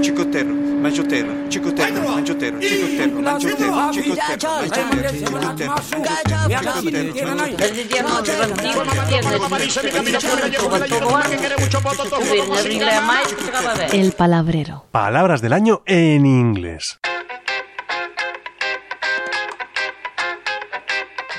Chicotero, mangiotero, chicotero, mangiotero, chicotero, mangiotero, chicotero, El palabrero. Palabras del año en inglés.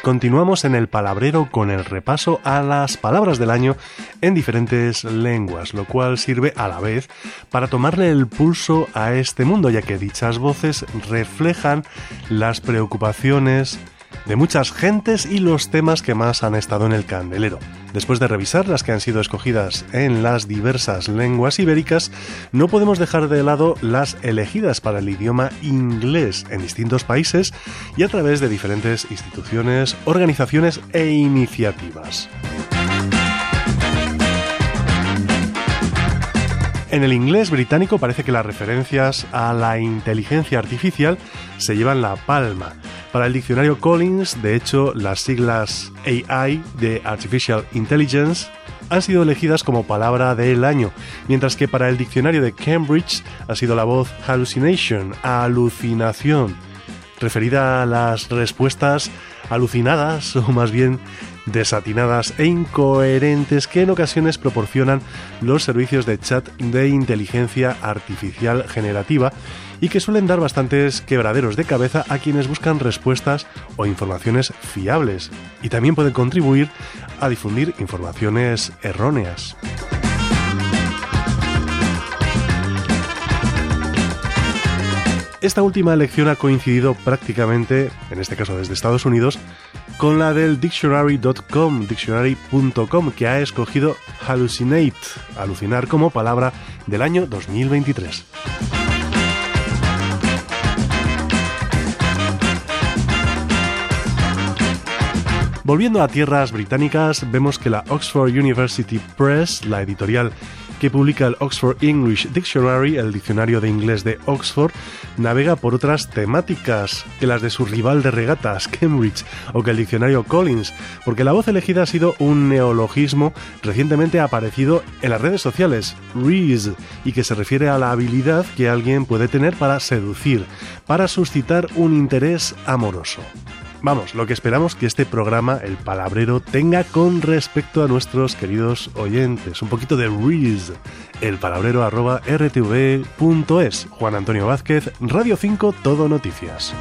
Continuamos en el palabrero con el repaso a las palabras del año en diferentes lenguas, lo cual sirve a la vez para tomarle el pulso a este mundo, ya que dichas voces reflejan las preocupaciones de muchas gentes y los temas que más han estado en el candelero. Después de revisar las que han sido escogidas en las diversas lenguas ibéricas, no podemos dejar de lado las elegidas para el idioma inglés en distintos países y a través de diferentes instituciones, organizaciones e iniciativas. En el inglés británico parece que las referencias a la inteligencia artificial se llevan la palma. Para el diccionario Collins, de hecho, las siglas AI de Artificial Intelligence han sido elegidas como palabra del año, mientras que para el diccionario de Cambridge ha sido la voz hallucination, alucinación, referida a las respuestas alucinadas o más bien desatinadas e incoherentes que en ocasiones proporcionan los servicios de chat de inteligencia artificial generativa y que suelen dar bastantes quebraderos de cabeza a quienes buscan respuestas o informaciones fiables y también pueden contribuir a difundir informaciones erróneas. Esta última elección ha coincidido prácticamente, en este caso desde Estados Unidos, con la del dictionary.com, dictionary.com, que ha escogido hallucinate, alucinar como palabra del año 2023. Volviendo a tierras británicas, vemos que la Oxford University Press, la editorial que publica el Oxford English Dictionary, el diccionario de inglés de Oxford, navega por otras temáticas que las de su rival de regatas, Cambridge, o que el diccionario Collins, porque la voz elegida ha sido un neologismo recientemente aparecido en las redes sociales, Reese, y que se refiere a la habilidad que alguien puede tener para seducir, para suscitar un interés amoroso. Vamos, lo que esperamos que este programa, El Palabrero, tenga con respecto a nuestros queridos oyentes. Un poquito de Reese, elpalabrero arroba rtv.es. Juan Antonio Vázquez, Radio 5, Todo Noticias.